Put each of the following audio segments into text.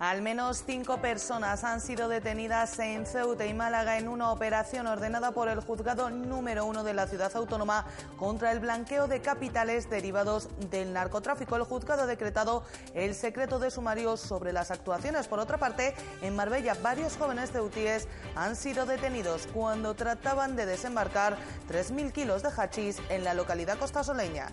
Al menos cinco personas han sido detenidas en Ceuta y Málaga en una operación ordenada por el juzgado número uno de la ciudad autónoma contra el blanqueo de capitales derivados del narcotráfico. El juzgado ha decretado el secreto de sumarios sobre las actuaciones. Por otra parte, en Marbella varios jóvenes ceutíes han sido detenidos cuando trataban de desembarcar 3.000 kilos de hachís en la localidad costasoleña.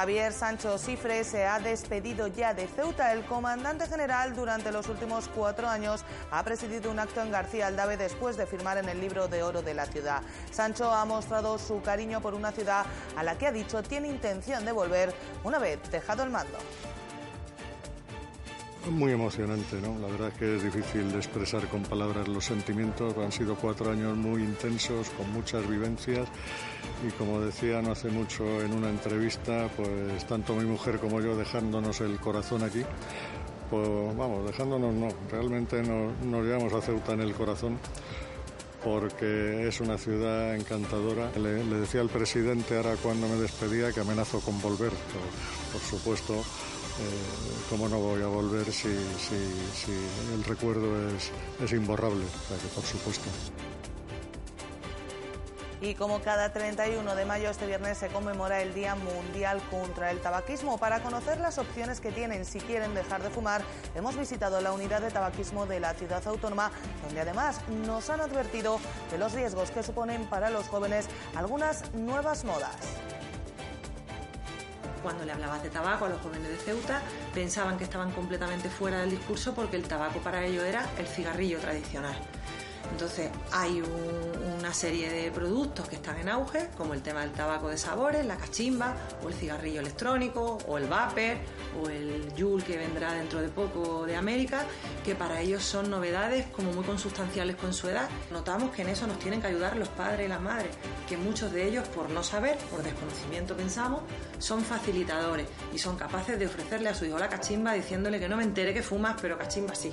Javier Sancho Cifre se ha despedido ya de Ceuta. El comandante general durante los últimos cuatro años ha presidido un acto en García Aldave después de firmar en el libro de oro de la ciudad. Sancho ha mostrado su cariño por una ciudad a la que ha dicho tiene intención de volver una vez dejado el mando. Muy emocionante, ¿no? La verdad que es difícil de expresar con palabras los sentimientos. Han sido cuatro años muy intensos, con muchas vivencias y como decía no hace mucho en una entrevista, pues tanto mi mujer como yo dejándonos el corazón aquí, pues vamos, dejándonos no, realmente nos, nos llevamos a Ceuta en el corazón porque es una ciudad encantadora. Le, decía al presidente ahora cuando me despedía que amenazo con volver, por supuesto ¿cómo no voy a volver si, el recuerdo es, imborrable? Por supuesto. Y como cada 31 de mayo, este viernes se conmemora el Día Mundial contra el Tabaquismo. Para conocer las opciones que tienen si quieren dejar de fumar, hemos visitado la unidad de tabaquismo de la ciudad autónoma, donde además nos han advertido de los riesgos que suponen para los jóvenes algunas nuevas modas. Cuando le hablabas de tabaco a los jóvenes de Ceuta, pensaban que estaban completamente fuera del discurso porque el tabaco para ellos era el cigarrillo tradicional. Entonces hay una serie de productos que están en auge, como el tema del tabaco de sabores, la cachimba, o el cigarrillo electrónico, o el vapor, o el Yule que vendrá dentro de poco de América, que para ellos son novedades como muy consustanciales con su edad. Notamos que en eso nos tienen que ayudar los padres y las madres, que muchos de ellos, por no saber, por desconocimiento pensamos, son facilitadores y son capaces de ofrecerle a su hijo la cachimba diciéndole que no me entere que fumas, pero cachimba sí.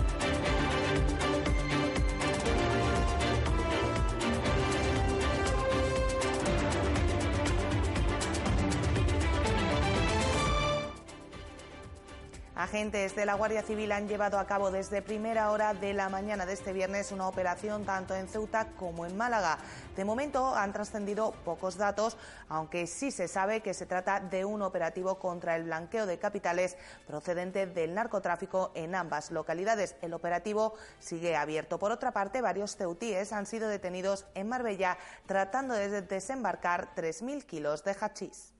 Agentes de la Guardia Civil han llevado a cabo desde primera hora de la mañana de este viernes una operación tanto en Ceuta como en Málaga. De momento han trascendido pocos datos, aunque sí se sabe que se trata de un operativo contra el blanqueo de capitales procedente del narcotráfico en ambas localidades. El operativo sigue abierto. Por otra parte, varios ceutíes han sido detenidos en Marbella tratando de desembarcar 3.000 kilos de hachís.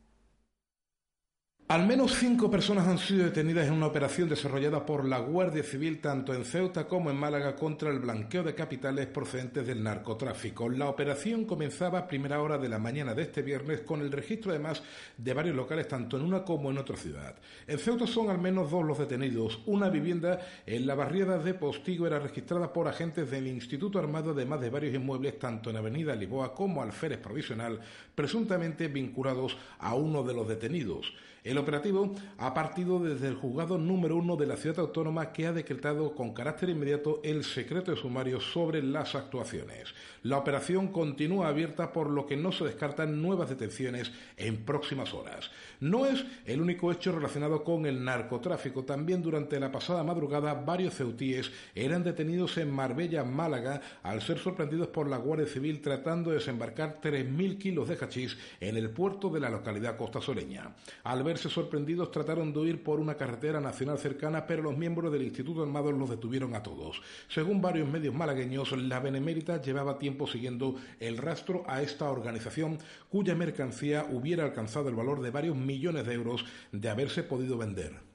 Al menos cinco personas han sido detenidas en una operación desarrollada por la Guardia Civil tanto en Ceuta como en Málaga contra el blanqueo de capitales procedentes del narcotráfico. La operación comenzaba a primera hora de la mañana de este viernes con el registro además de varios locales tanto en una como en otra ciudad. En Ceuta son al menos dos los detenidos. Una vivienda en la barriada de Postigo era registrada por agentes del Instituto Armado además de varios inmuebles tanto en Avenida Lisboa como Alférez Provisional presuntamente vinculados a uno de los detenidos. Operativo ha partido desde el juzgado número uno de la ciudad autónoma que ha decretado con carácter inmediato el secreto de sumario sobre las actuaciones. La operación continúa abierta por lo que no se descartan nuevas detenciones en próximas horas. No es el único hecho relacionado con el narcotráfico. También durante la pasada madrugada varios ceutíes eran detenidos en Marbella, Málaga, al ser sorprendidos por la Guardia Civil tratando de desembarcar 3.000 kilos de hachís en el puerto de la localidad costasoleña. Al sorprendidos trataron de huir por una carretera nacional cercana, pero los miembros del Instituto Armado los detuvieron a todos. Según varios medios malagueños, la Benemérita llevaba tiempo siguiendo el rastro a esta organización cuya mercancía hubiera alcanzado el valor de varios millones de euros de haberse podido vender.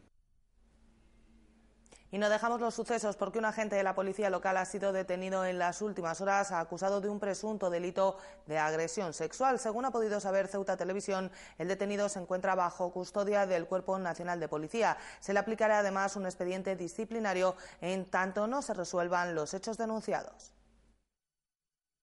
Y no dejamos los sucesos porque un agente de la policía local ha sido detenido en las últimas horas acusado de un presunto delito de agresión sexual. Según ha podido saber Ceuta Televisión, el detenido se encuentra bajo custodia del Cuerpo Nacional de Policía. Se le aplicará además un expediente disciplinario en tanto no se resuelvan los hechos denunciados.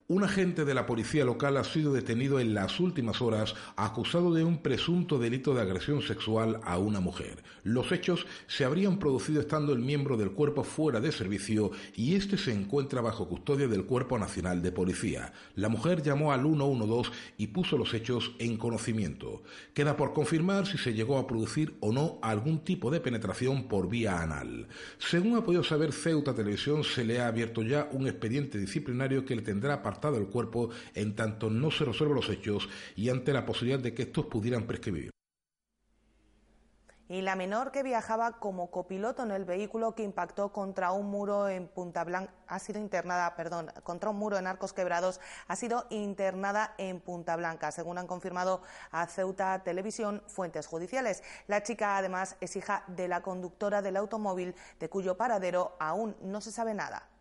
Un agente de la policía local ha sido detenido en las últimas horas acusado de un presunto delito de agresión sexual a una mujer. Los hechos se habrían producido estando el miembro del cuerpo fuera de servicio y este se encuentra bajo custodia del Cuerpo Nacional de Policía. La mujer llamó al 112 y puso los hechos en conocimiento. Queda por confirmar si se llegó a producir o no algún tipo de penetración por vía anal. Según ha podido saber Ceuta Televisión, se le ha abierto ya un expediente disciplinario que le tendrá del cuerpo en tanto no se resuelvan los hechos y ante la posibilidad de que estos pudieran prescribir. Y la menor que viajaba como copiloto en el vehículo que impactó contra un muro en Punta Blanca ha sido internada, perdón, contra un muro en Arcos Quebrados, ha sido internada en Punta Blanca, según han confirmado a Ceuta Televisión fuentes judiciales. La chica además es hija de la conductora del automóvil de cuyo paradero aún no se sabe nada.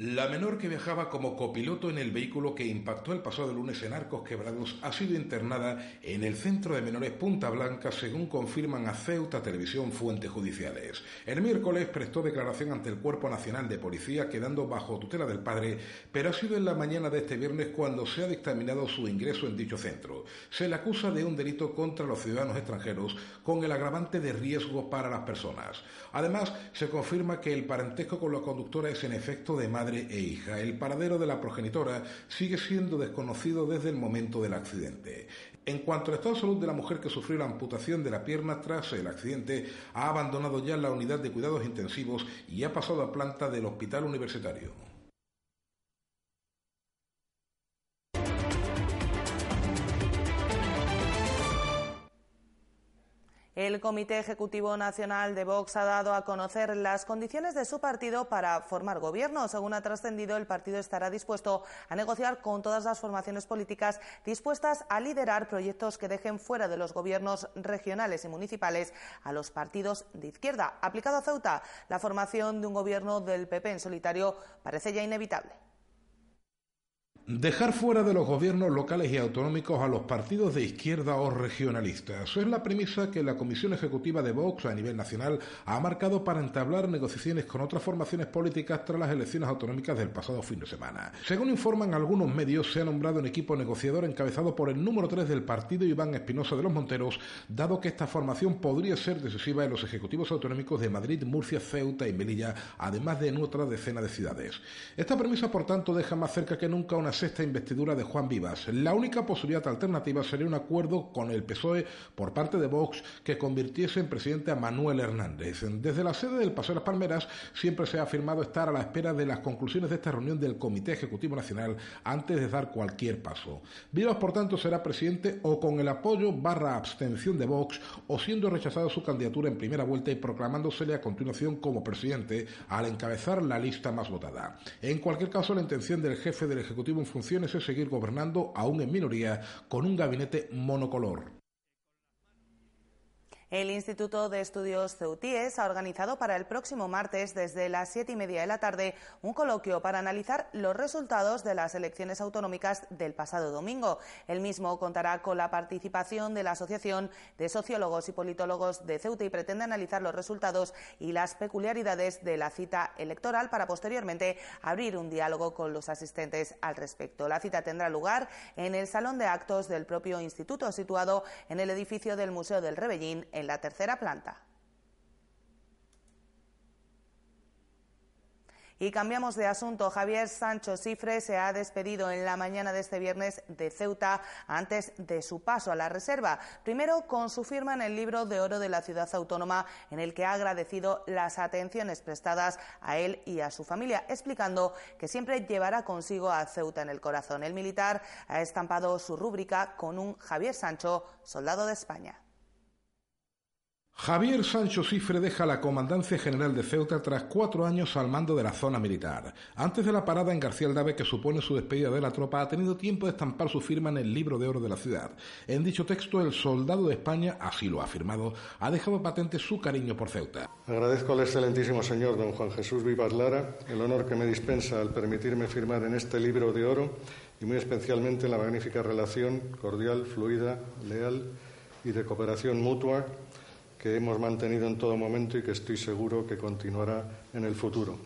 La menor que viajaba como copiloto en el vehículo que impactó el pasado lunes en Arcos Quebrados ha sido internada en el Centro de Menores Punta Blanca, según confirman a Ceuta Televisión fuentes judiciales. El miércoles prestó declaración ante el Cuerpo Nacional de Policía, quedando bajo tutela del padre, pero ha sido en la mañana de este viernes cuando se ha dictaminado su ingreso en dicho centro. Se le acusa de un delito contra los ciudadanos extranjeros con el agravante de riesgo para las personas. Además, se confirma que el parentesco con la conductora es en efecto de madre e. El paradero de la progenitora sigue siendo desconocido desde el momento del accidente. En cuanto al estado de salud de la mujer que sufrió la amputación de la pierna tras el accidente, ha abandonado ya la unidad de cuidados intensivos y ha pasado a planta del hospital universitario. El Comité Ejecutivo Nacional de Vox ha dado a conocer las condiciones de su partido para formar gobierno. Según ha trascendido, el partido estará dispuesto a negociar con todas las formaciones políticas dispuestas a liderar proyectos que dejen fuera de los gobiernos regionales y municipales a los partidos de izquierda. Aplicado a Ceuta, la formación de un gobierno del PP en solitario parece ya inevitable. Dejar fuera de los gobiernos locales y autonómicos a los partidos de izquierda o regionalistas. es la premisa que la Comisión Ejecutiva de Vox a nivel nacional ha marcado para entablar negociaciones con otras formaciones políticas tras las elecciones autonómicas del pasado fin de semana. Según informan algunos medios, se ha nombrado un equipo negociador encabezado por el número 3 del partido Iván Espinosa de los Monteros, dado que esta formación podría ser decisiva en los ejecutivos autonómicos de Madrid, Murcia, Ceuta y Melilla, además de en otra decena de ciudades. Esta premisa, por tanto, deja más cerca que nunca una sexta investidura de Juan Vivas. La única posibilidad alternativa sería un acuerdo con el PSOE por parte de Vox que convirtiese en presidente a Manuel Hernández. Desde la sede del Paseo de las Palmeras siempre se ha afirmado estar a la espera de las conclusiones de esta reunión del Comité Ejecutivo Nacional antes de dar cualquier paso. Vivas, por tanto, será presidente o con el apoyo barra abstención de Vox o siendo rechazada su candidatura en primera vuelta y proclamándosele a continuación como presidente al encabezar la lista más votada. En cualquier caso, la intención del jefe del Ejecutivo funciones es seguir gobernando aún en minoría con un gabinete monocolor. El Instituto de Estudios Ceutíes ha organizado para el próximo martes, desde las siete y media de la tarde, un coloquio para analizar los resultados de las elecciones autonómicas del pasado domingo. El mismo contará con la participación de la Asociación de Sociólogos y Politólogos de Ceuta y pretende analizar los resultados y las peculiaridades de la cita electoral para posteriormente abrir un diálogo con los asistentes al respecto. La cita tendrá lugar en el Salón de Actos del propio instituto, situado en el edificio del Museo del Rebellín en la tercera planta. Y cambiamos de asunto. Javier Sancho Cifre se ha despedido en la mañana de este viernes de Ceuta antes de su paso a la reserva. Primero con su firma en el libro de oro de la ciudad autónoma, en el que ha agradecido las atenciones prestadas a él y a su familia, explicando que siempre llevará consigo a Ceuta en el corazón. El militar ha estampado su rúbrica con un Javier Sancho, soldado de España. Javier Sancho Cifre deja la Comandancia General de Ceuta tras cuatro años al mando de la zona militar. Antes de la parada en García Aldave, que supone su despedida de la tropa, ha tenido tiempo de estampar su firma en el libro de oro de la ciudad. En dicho texto, el soldado de España, así lo ha afirmado, ha dejado patente su cariño por Ceuta. Agradezco al excelentísimo señor don Juan Jesús Vivas Lara el honor que me dispensa al permitirme firmar en este libro de oro y muy especialmente en la magnífica relación cordial, fluida, leal y de cooperación mutua que hemos mantenido en todo momento y que estoy seguro que continuará en el futuro.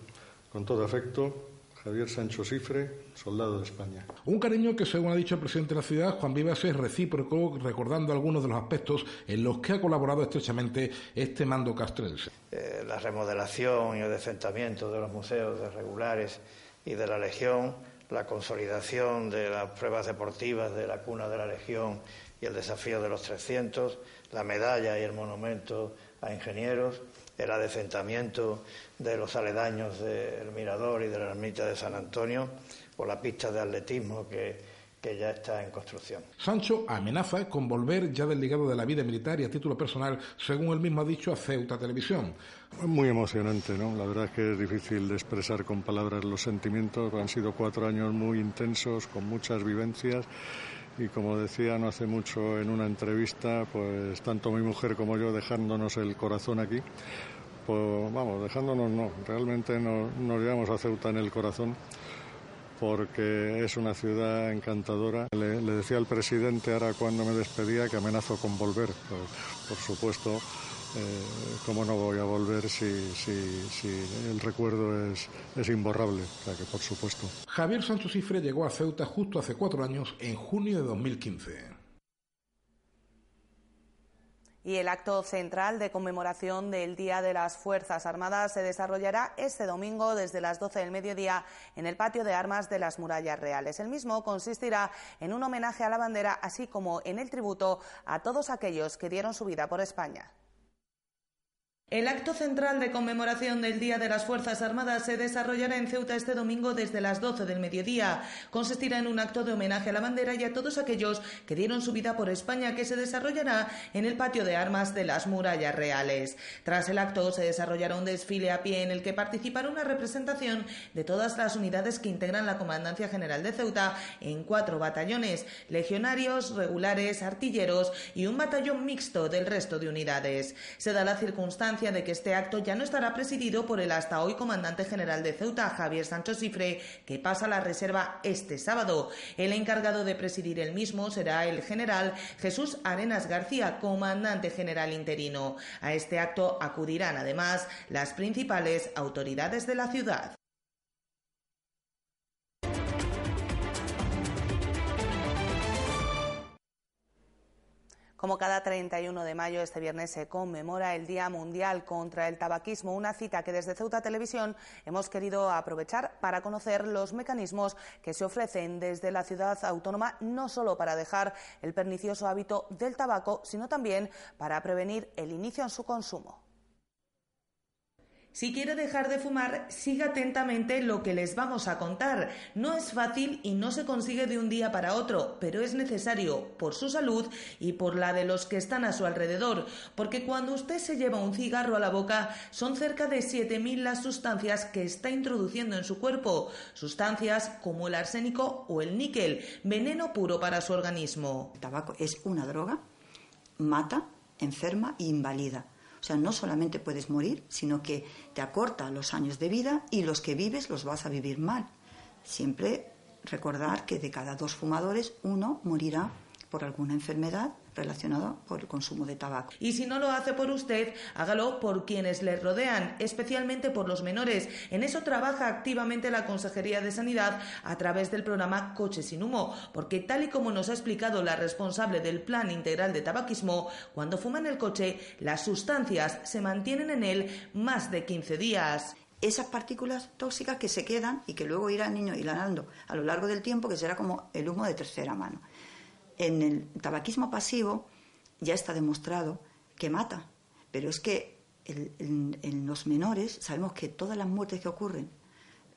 Con todo afecto, Javier Sancho Cifre, soldado de España. Un cariño que, según ha dicho el presidente de la ciudad, Juan Vivas, es recíproco, recordando algunos de los aspectos en los que ha colaborado estrechamente este mando castrense. Eh, la remodelación y el descentamiento de los museos de regulares y de la Legión, la consolidación de las pruebas deportivas de la cuna de la Legión y el desafío de los 300, la medalla y el monumento a ingenieros, el adecentamiento de los aledaños del Mirador y de la ermita de San Antonio, o la pista de atletismo que, ya está en construcción. Sancho amenaza con volver ya del ligado de la vida militar y a título personal, según él mismo ha dicho a Ceuta Televisión. Muy emocionante, ¿no? La verdad es que es difícil de expresar con palabras los sentimientos. Han sido cuatro años muy intensos, con muchas vivencias y como decía no hace mucho en una entrevista, pues tanto mi mujer como yo dejándonos el corazón aquí, pues vamos, dejándonos no, realmente nos, llevamos a Ceuta en el corazón porque es una ciudad encantadora. Le, decía al presidente ahora cuando me despedía que amenazo con volver, pues, por supuesto eh, ¿cómo no voy a volver si, si, el recuerdo es, es, imborrable? O sea que por supuesto. Javier Sánchez Cifre llegó a Ceuta justo hace cuatro años, en junio de 2015. Y el acto central de conmemoración del Día de las Fuerzas Armadas se desarrollará este domingo desde las 12 del mediodía en el patio de armas de las murallas reales. El mismo consistirá en un homenaje a la bandera, así como en el tributo a todos aquellos que dieron su vida por España. El acto central de conmemoración del Día de las Fuerzas Armadas se desarrollará en Ceuta este domingo desde las 12 del mediodía. Consistirá en un acto de homenaje a la bandera y a todos aquellos que dieron su vida por España que se desarrollará en el patio de armas de las murallas reales. Tras el acto se desarrollará un desfile a pie en el que participará una representación de todas las unidades que integran la Comandancia General de Ceuta en cuatro batallones, legionarios, regulares, artilleros y un batallón mixto del resto de unidades. Se da la circunstancia de que este acto ya no estará presidido por el hasta hoy comandante general de Ceuta, Javier Sancho Cifre, que pasa a la reserva este sábado. El encargado de presidir el mismo será el general Jesús Arenas García, comandante general interino. A este acto acudirán además las principales autoridades de la ciudad. Como cada 31 de mayo, este viernes se conmemora el Día Mundial contra el Tabaquismo, una cita que desde Ceuta Televisión hemos querido aprovechar para conocer los mecanismos que se ofrecen desde la ciudad autónoma, no solo para dejar el pernicioso hábito del tabaco, sino también para prevenir el inicio en su consumo. Si quiere dejar de fumar, siga atentamente lo que les vamos a contar. No es fácil y no se consigue de un día para otro, pero es necesario por su salud y por la de los que están a su alrededor, porque cuando usted se lleva un cigarro a la boca, son cerca de 7.000 las sustancias que está introduciendo en su cuerpo, sustancias como el arsénico o el níquel, veneno puro para su organismo. El tabaco es una droga, mata, enferma e invalida o sea, no solamente puedes morir, sino que te acorta los años de vida y los que vives los vas a vivir mal. Siempre recordar que de cada dos fumadores, uno morirá por alguna enfermedad relacionado por el consumo de tabaco. Y si no lo hace por usted, hágalo por quienes le rodean, especialmente por los menores. En eso trabaja activamente la Consejería de Sanidad a través del programa Coche sin humo, porque tal y como nos ha explicado la responsable del Plan Integral de Tabaquismo, cuando fuman el coche, las sustancias se mantienen en él más de 15 días esas partículas tóxicas que se quedan y que luego irá el niño hilanando a lo largo del tiempo, que será como el humo de tercera mano. En el tabaquismo pasivo ya está demostrado que mata, pero es que en los menores sabemos que todas las muertes que ocurren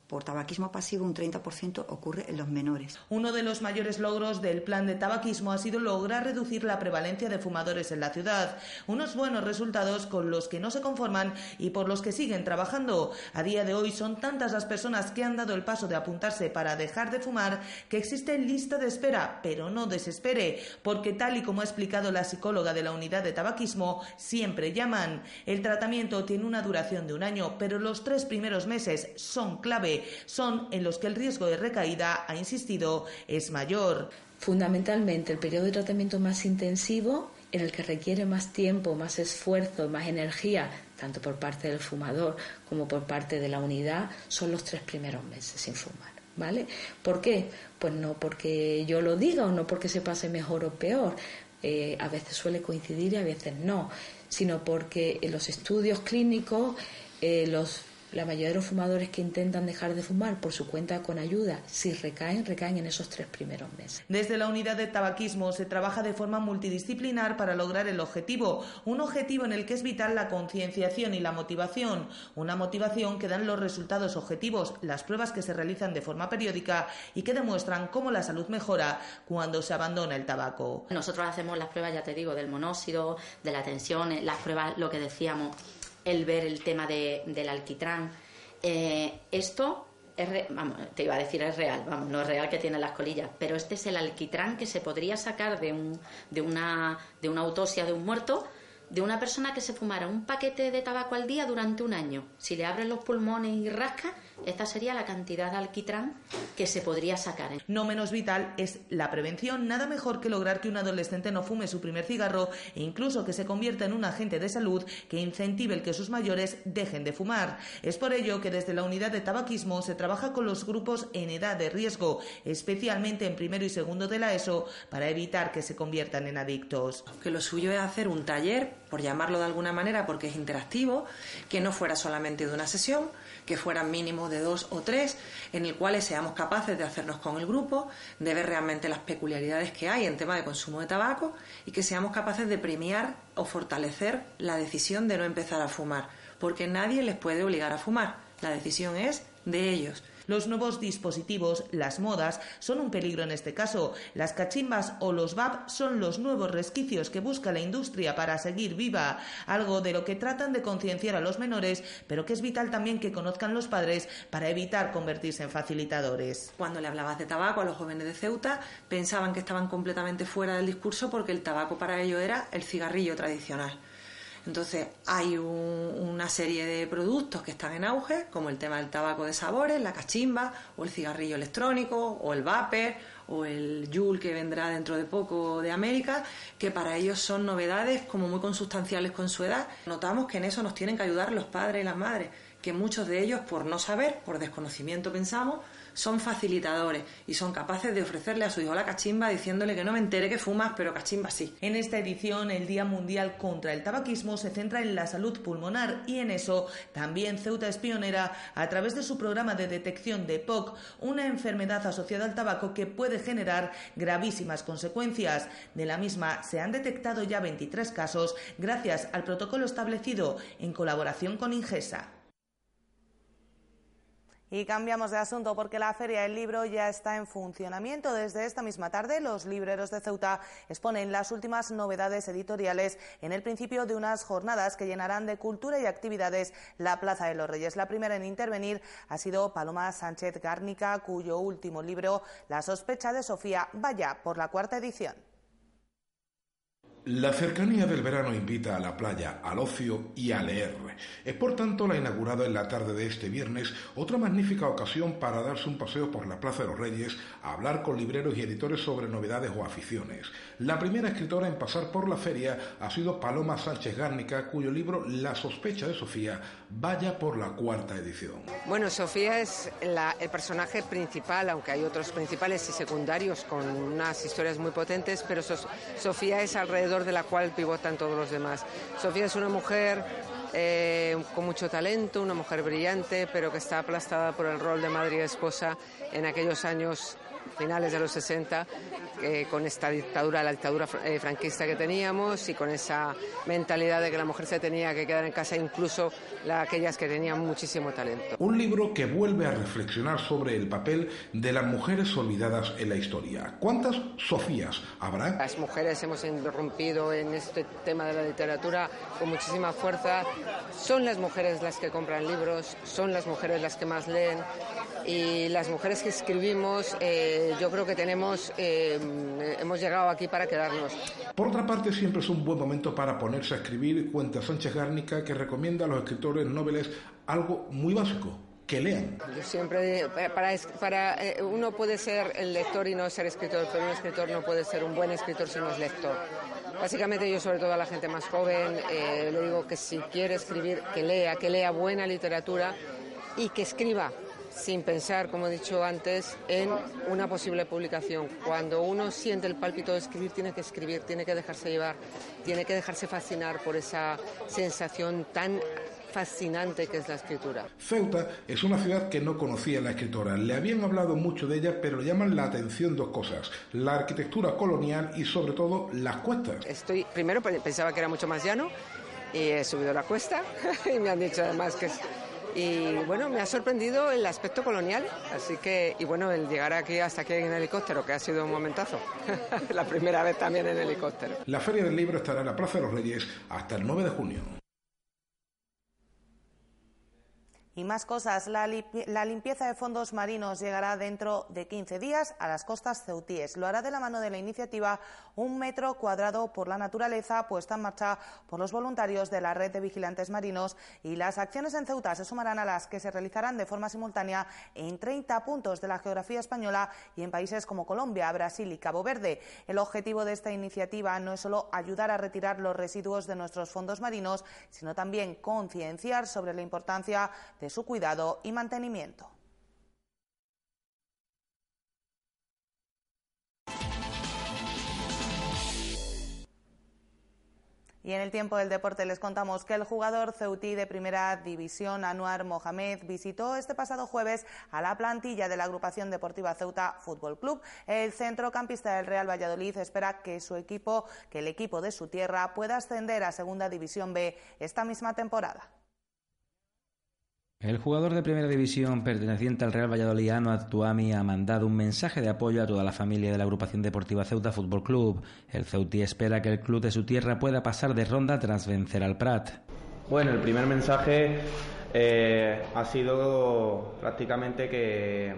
por tabaquismo pasivo un 30% ocurre en los menores. Uno de los mayores logros del plan de tabaquismo ha sido lograr reducir la prevalencia de fumadores en la ciudad. Unos buenos resultados con los que no se conforman y por los que siguen trabajando. A día de hoy son tantas las personas que han dado el paso de apuntarse para dejar de fumar que existe lista de espera, pero no desespere, porque tal y como ha explicado la psicóloga de la unidad de tabaquismo, siempre llaman. El tratamiento tiene una duración de un año, pero los tres primeros meses son clave son en los que el riesgo de recaída, ha insistido, es mayor. Fundamentalmente, el periodo de tratamiento más intensivo en el que requiere más tiempo, más esfuerzo, más energía, tanto por parte del fumador como por parte de la unidad, son los tres primeros meses sin fumar. ¿Vale? ¿Por qué? Pues no porque yo lo diga o no porque se pase mejor o peor. Eh, a veces suele coincidir y a veces no, sino porque en los estudios clínicos eh, los la mayoría de los fumadores que intentan dejar de fumar por su cuenta con ayuda, si recaen, recaen en esos tres primeros meses. Desde la unidad de tabaquismo se trabaja de forma multidisciplinar para lograr el objetivo, un objetivo en el que es vital la concienciación y la motivación, una motivación que dan los resultados objetivos, las pruebas que se realizan de forma periódica y que demuestran cómo la salud mejora cuando se abandona el tabaco. Nosotros hacemos las pruebas, ya te digo, del monóxido, de la tensión, las pruebas, lo que decíamos, el ver el tema de, del alquitrán. Eh, esto es vamos, te iba a decir es real, vamos, no es real que tiene las colillas, pero este es el alquitrán que se podría sacar de, un, de, una, de una autopsia de un muerto de una persona que se fumara un paquete de tabaco al día durante un año. Si le abren los pulmones y rasca, esta sería la cantidad de alquitrán que se podría sacar. No menos vital es la prevención. Nada mejor que lograr que un adolescente no fume su primer cigarro e incluso que se convierta en un agente de salud que incentive el que sus mayores dejen de fumar. Es por ello que desde la unidad de tabaquismo se trabaja con los grupos en edad de riesgo, especialmente en primero y segundo de la ESO, para evitar que se conviertan en adictos. Que lo suyo es hacer un taller, por llamarlo de alguna manera, porque es interactivo, que no fuera solamente de una sesión, que fueran mínimo de dos o tres, en el cual seamos capaces de hacernos con el grupo, de ver realmente las peculiaridades que hay en tema de consumo de tabaco y que seamos capaces de premiar o fortalecer la decisión de no empezar a fumar, porque nadie les puede obligar a fumar. La decisión es de ellos. Los nuevos dispositivos, las modas, son un peligro en este caso. Las cachimbas o los VAP son los nuevos resquicios que busca la industria para seguir viva, algo de lo que tratan de concienciar a los menores, pero que es vital también que conozcan los padres para evitar convertirse en facilitadores. Cuando le hablabas de tabaco a los jóvenes de Ceuta, pensaban que estaban completamente fuera del discurso porque el tabaco para ellos era el cigarrillo tradicional. Entonces hay una serie de productos que están en auge, como el tema del tabaco de sabores, la cachimba, o el cigarrillo electrónico, o el vapor, o el Yule que vendrá dentro de poco de América, que para ellos son novedades como muy consustanciales con su edad. Notamos que en eso nos tienen que ayudar los padres y las madres, que muchos de ellos por no saber, por desconocimiento pensamos, son facilitadores y son capaces de ofrecerle a su hijo la cachimba diciéndole que no me entere que fumas, pero cachimba sí. En esta edición, el Día Mundial contra el Tabaquismo se centra en la salud pulmonar y en eso también Ceuta es pionera a través de su programa de detección de POC, una enfermedad asociada al tabaco que puede generar gravísimas consecuencias. De la misma se han detectado ya 23 casos gracias al protocolo establecido en colaboración con Ingesa. Y cambiamos de asunto porque la Feria del Libro ya está en funcionamiento. Desde esta misma tarde, los libreros de Ceuta exponen las últimas novedades editoriales en el principio de unas jornadas que llenarán de cultura y actividades la Plaza de los Reyes. La primera en intervenir ha sido Paloma Sánchez Gárnica, cuyo último libro, La sospecha de Sofía, vaya por la cuarta edición. La cercanía del verano invita a la playa, al ocio y a leer. Es por tanto la inaugurada en la tarde de este viernes otra magnífica ocasión para darse un paseo por la Plaza de los Reyes, a hablar con libreros y editores sobre novedades o aficiones. La primera escritora en pasar por la feria ha sido Paloma Sánchez Gárnica, cuyo libro La sospecha de Sofía vaya por la cuarta edición. Bueno, Sofía es el personaje principal, aunque hay otros principales y secundarios con unas historias muy potentes, pero Sofía es alrededor de la cual pivotan todos los demás. Sofía es una mujer eh, con mucho talento, una mujer brillante, pero que está aplastada por el rol de madre y esposa en aquellos años finales de los 60, eh, con esta dictadura, la dictadura eh, franquista que teníamos y con esa mentalidad de que la mujer se tenía que quedar en casa, incluso aquellas que tenían muchísimo talento. Un libro que vuelve a reflexionar sobre el papel de las mujeres olvidadas en la historia. ¿Cuántas Sofías habrá? Las mujeres hemos irrumpido en este tema de la literatura con muchísima fuerza. Son las mujeres las que compran libros, son las mujeres las que más leen y las mujeres que escribimos, eh, yo creo que tenemos, eh, hemos llegado aquí para quedarnos. Por otra parte, siempre es un buen momento para ponerse a escribir. Cuenta Sánchez Gárnica que recomienda a los escritores noveles algo muy básico, que lean. Yo siempre, para, para eh, uno puede ser el lector y no ser escritor, pero un escritor no puede ser un buen escritor si no es lector. Básicamente yo sobre todo a la gente más joven eh, le digo que si quiere escribir, que lea, que lea buena literatura y que escriba sin pensar, como he dicho antes, en una posible publicación. Cuando uno siente el pálpito de escribir, tiene que escribir, tiene que dejarse llevar, tiene que dejarse fascinar por esa sensación tan fascinante que es la escritura. Ceuta es una ciudad que no conocía la escritora. Le habían hablado mucho de ella, pero le llaman la atención dos cosas: la arquitectura colonial y, sobre todo, las cuestas. Estoy, primero pensaba que era mucho más llano y he subido la cuesta y me han dicho además que es y bueno, me ha sorprendido el aspecto colonial, así que, y bueno, el llegar aquí hasta aquí en helicóptero, que ha sido un momentazo. la primera vez también en helicóptero. La Feria del Libro estará en la Plaza de los Reyes hasta el 9 de junio. Y más cosas, la, limpieza de fondos marinos llegará dentro de 15 días a las costas ceutíes. Lo hará de la mano de la iniciativa Un metro cuadrado por la naturaleza, puesta en marcha por los voluntarios de la red de vigilantes marinos. Y las acciones en Ceuta se sumarán a las que se realizarán de forma simultánea en 30 puntos de la geografía española y en países como Colombia, Brasil y Cabo Verde. El objetivo de esta iniciativa no es solo ayudar a retirar los residuos de nuestros fondos marinos, sino también concienciar sobre la importancia de su cuidado y mantenimiento. Y en el tiempo del deporte les contamos que el jugador ceutí de primera división, Anuar Mohamed, visitó este pasado jueves a la plantilla de la agrupación deportiva Ceuta Fútbol Club. El centrocampista del Real Valladolid espera que su equipo, que el equipo de su tierra, pueda ascender a Segunda División B esta misma temporada. El jugador de primera división perteneciente al Real Valladolid, Anuad Tuami, ha mandado un mensaje de apoyo a toda la familia de la agrupación deportiva Ceuta Fútbol Club. El Ceutí espera que el club de su tierra pueda pasar de ronda tras vencer al Prat. Bueno, el primer mensaje eh, ha sido prácticamente que,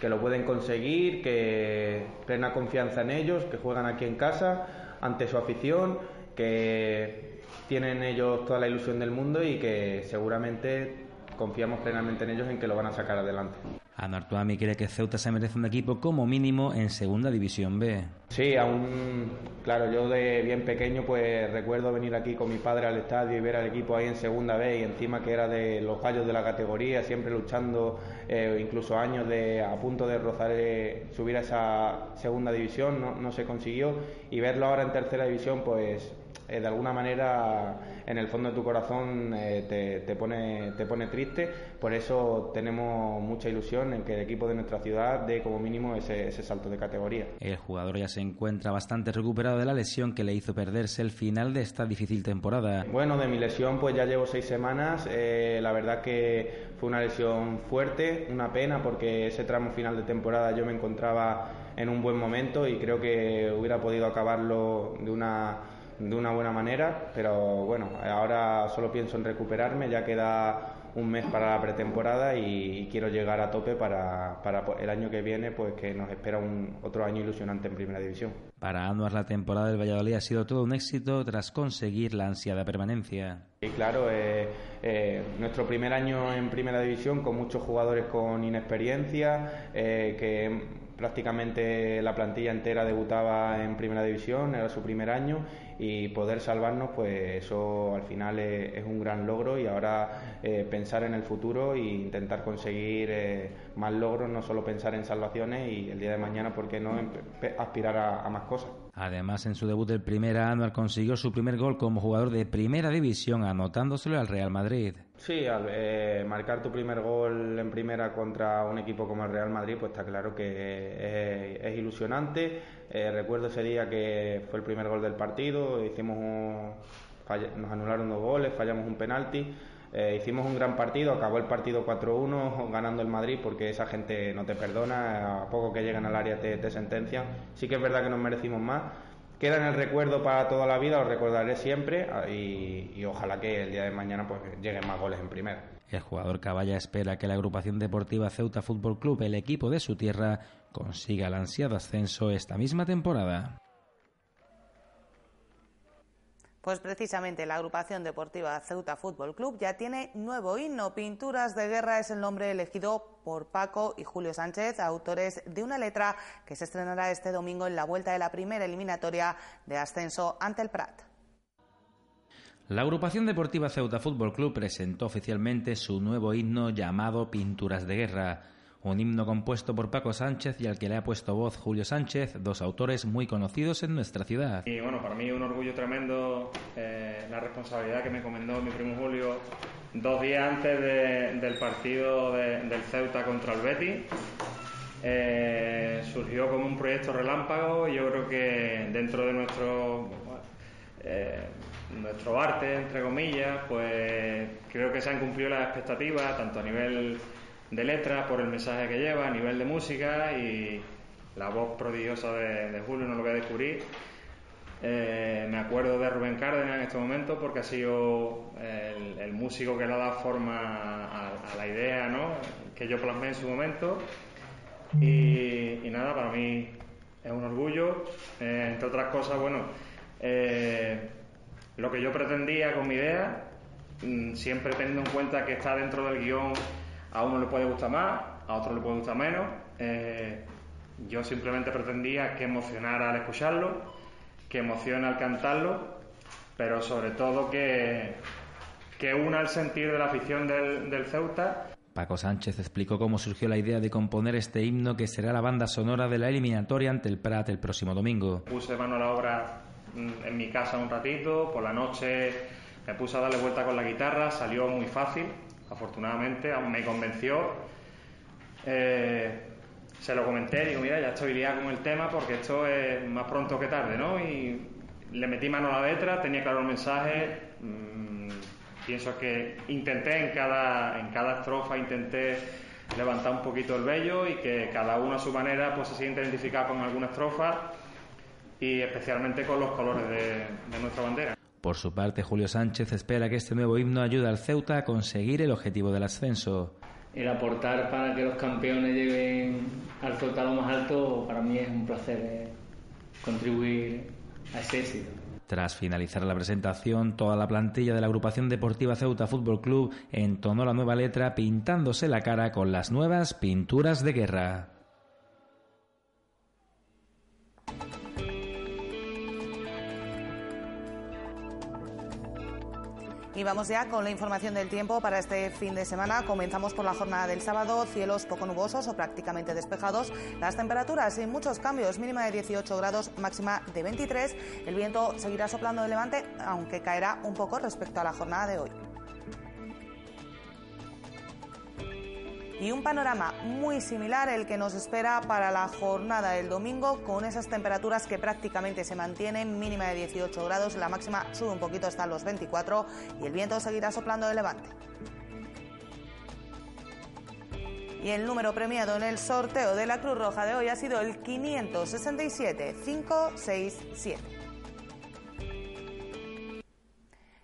que lo pueden conseguir, que plena confianza en ellos, que juegan aquí en casa ante su afición, que tienen ellos toda la ilusión del mundo y que seguramente confiamos plenamente en ellos en que lo van a sacar adelante. Anartuami cree que Ceuta se merece un equipo como mínimo en Segunda División B. Sí, aún, claro, yo de bien pequeño pues recuerdo venir aquí con mi padre al estadio y ver al equipo ahí en Segunda B y encima que era de los gallos de la categoría, siempre luchando, eh, incluso años de a punto de rozar eh, subir a esa Segunda División, no, no se consiguió y verlo ahora en Tercera División pues eh, de alguna manera en el fondo de tu corazón eh, te, pone, te pone triste. Por eso tenemos mucha ilusión en que el equipo de nuestra ciudad dé como mínimo ese, salto de categoría. El jugador ya se encuentra bastante recuperado de la lesión que le hizo perderse el final de esta difícil temporada. Bueno, de mi lesión pues ya llevo seis semanas. Eh, la verdad que fue una lesión fuerte, una pena porque ese tramo final de temporada yo me encontraba en un buen momento y creo que hubiera podido acabarlo de una de una buena manera, pero bueno, ahora solo pienso en recuperarme, ya queda un mes para la pretemporada y, quiero llegar a tope para, para, el año que viene, pues que nos espera un otro año ilusionante en Primera División. Para Anuar la temporada del Valladolid ha sido todo un éxito tras conseguir la ansiada permanencia. Y claro, eh, eh, nuestro primer año en Primera División con muchos jugadores con inexperiencia, eh, que prácticamente la plantilla entera debutaba en primera división, era su primer año y poder salvarnos, pues eso al final es, un gran logro y ahora eh, pensar en el futuro e intentar conseguir eh, más logros, no solo pensar en salvaciones y el día de mañana, ¿por qué no aspirar a, más cosas? Además, en su debut del primer anual consiguió su primer gol como jugador de primera división, anotándoselo al Real Madrid. Sí, al eh, marcar tu primer gol en primera contra un equipo como el Real Madrid, pues está claro que es, ilusionante. Eh, recuerdo ese día que fue el primer gol del partido, hicimos nos anularon dos goles, fallamos un penalti. Eh, hicimos un gran partido, acabó el partido 4-1 ganando el Madrid porque esa gente no te perdona, a poco que llegan al área te, te sentencian. Sí que es verdad que nos merecimos más, queda en el recuerdo para toda la vida, lo recordaré siempre ah, y, ojalá que el día de mañana pues lleguen más goles en primera. El jugador Caballa espera que la agrupación deportiva Ceuta Fútbol Club, el equipo de su tierra, consiga el ansiado ascenso esta misma temporada. Pues precisamente la agrupación deportiva Ceuta Fútbol Club ya tiene nuevo himno. Pinturas de Guerra es el nombre elegido por Paco y Julio Sánchez, autores de una letra que se estrenará este domingo en la vuelta de la primera eliminatoria de ascenso ante el Prat. La agrupación deportiva Ceuta Fútbol Club presentó oficialmente su nuevo himno llamado Pinturas de Guerra un himno compuesto por Paco Sánchez y al que le ha puesto voz Julio Sánchez, dos autores muy conocidos en nuestra ciudad. Y bueno, para mí un orgullo tremendo eh, la responsabilidad que me encomendó mi primo Julio dos días antes del partido del Ceuta contra el Betis. Eh, surgió como un proyecto relámpago y yo creo que dentro de nuestro eh, nuestro arte entre comillas pues creo que se han cumplido las expectativas tanto a nivel de letra por el mensaje que lleva, a nivel de música y la voz prodigiosa de, Julio, no lo voy a descubrir. Eh, me acuerdo de Rubén Cárdenas en este momento porque ha sido el, músico que le ha dado forma a, la idea ¿no? que yo plasmé en su momento. Y, nada, para mí es un orgullo. Eh, entre otras cosas, bueno, eh, lo que yo pretendía con mi idea, mm, siempre teniendo en cuenta que está dentro del guion a uno le puede gustar más, a otro le puede gustar menos. Eh, yo simplemente pretendía que emocionara al escucharlo, que emocione al cantarlo, pero sobre todo que, que una el sentir de la afición del, del Ceuta. Paco Sánchez explicó cómo surgió la idea de componer este himno que será la banda sonora de la eliminatoria ante el Prat el próximo domingo. Puse mano a la obra mm, en mi casa un ratito, por la noche me puse a darle vuelta con la guitarra, salió muy fácil, afortunadamente, aún me convenció. Eh, se lo comenté, digo, mira, ya estoy liado con el tema porque esto es más pronto que tarde, ¿no? Y le metí mano a la letra, tenía claro el mensaje. Mm, pienso que intenté en cada, en cada estrofa, intenté levantar un poquito el vello y que cada uno a su manera pues se siente identificado con alguna estrofa y especialmente con los colores de nuestra bandera. Por su parte, Julio Sánchez espera que este nuevo himno ayude al Ceuta a conseguir el objetivo del ascenso. El aportar para que los campeones lleguen al Ceuta lo más alto, para mí es un placer eh, contribuir a ese éxito. Tras finalizar la presentación, toda la plantilla de la agrupación deportiva Ceuta Fútbol Club entonó la nueva letra pintándose la cara con las nuevas pinturas de guerra. Y vamos ya con la información del tiempo para este fin de semana. Comenzamos por la jornada del sábado, cielos poco nubosos o prácticamente despejados. Las temperaturas sin muchos cambios, mínima de 18 grados, máxima de 23. El viento seguirá soplando de levante, aunque caerá un poco respecto a la jornada de hoy. Y un panorama muy similar el que nos espera para la jornada del domingo con esas temperaturas que prácticamente se mantienen, mínima de 18 grados, la máxima sube un poquito hasta los 24 y el viento seguirá soplando de levante. Y el número premiado en el sorteo de la Cruz Roja de hoy ha sido el 567 567.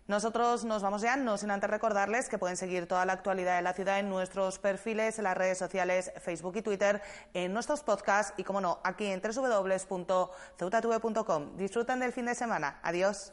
Nosotros nos vamos ya, no sin antes recordarles que pueden seguir toda la actualidad de la ciudad en nuestros perfiles, en las redes sociales, Facebook y Twitter, en nuestros podcasts y, como no, aquí en www.ceutatv.com. Disfruten del fin de semana. Adiós.